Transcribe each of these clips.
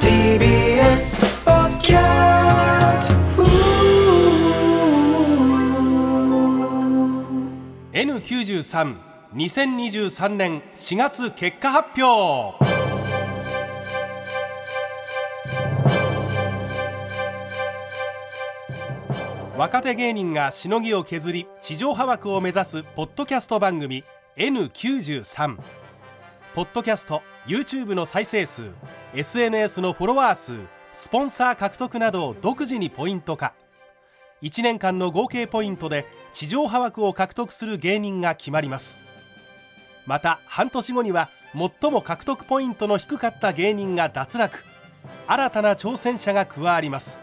TBS ポッキャスト N93 2023年4月結果発表。若手芸人がしのぎを削り地上波枠を目指すポッドキャスト番組 N93 ポッドキャスト YouTube の再生数 SNS のフォロワー数スポンサー獲得などを独自にポイント化。1年間の合計ポイントで地上波枠を獲得する芸人が決まります。また半年後には最も獲得ポイントの低かった芸人が脱落。新たな挑戦者が加わります。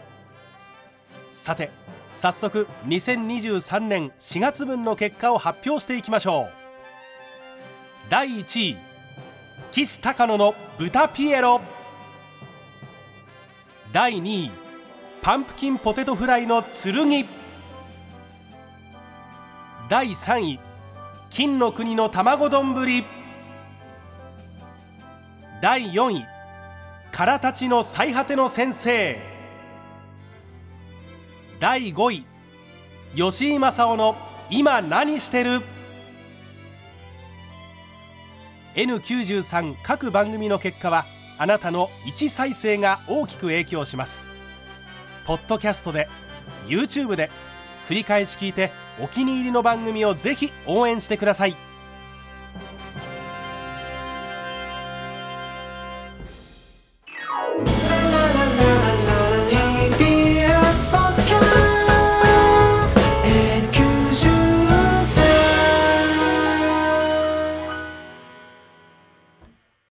さて早速2023年4月分の結果を発表していきましょう。第1位。岸高野の豚ピエロ。第2位パンプキンポテトフライの剣。第3位金の国の卵丼。第4位からたちの最果ての先生。第5位吉井正夫の今何してる？N93 各番組の結果はあなたの1再生が大きく影響します。ポッドキャストで YouTube で繰り返し聞いてお気に入りの番組をぜひ応援してください。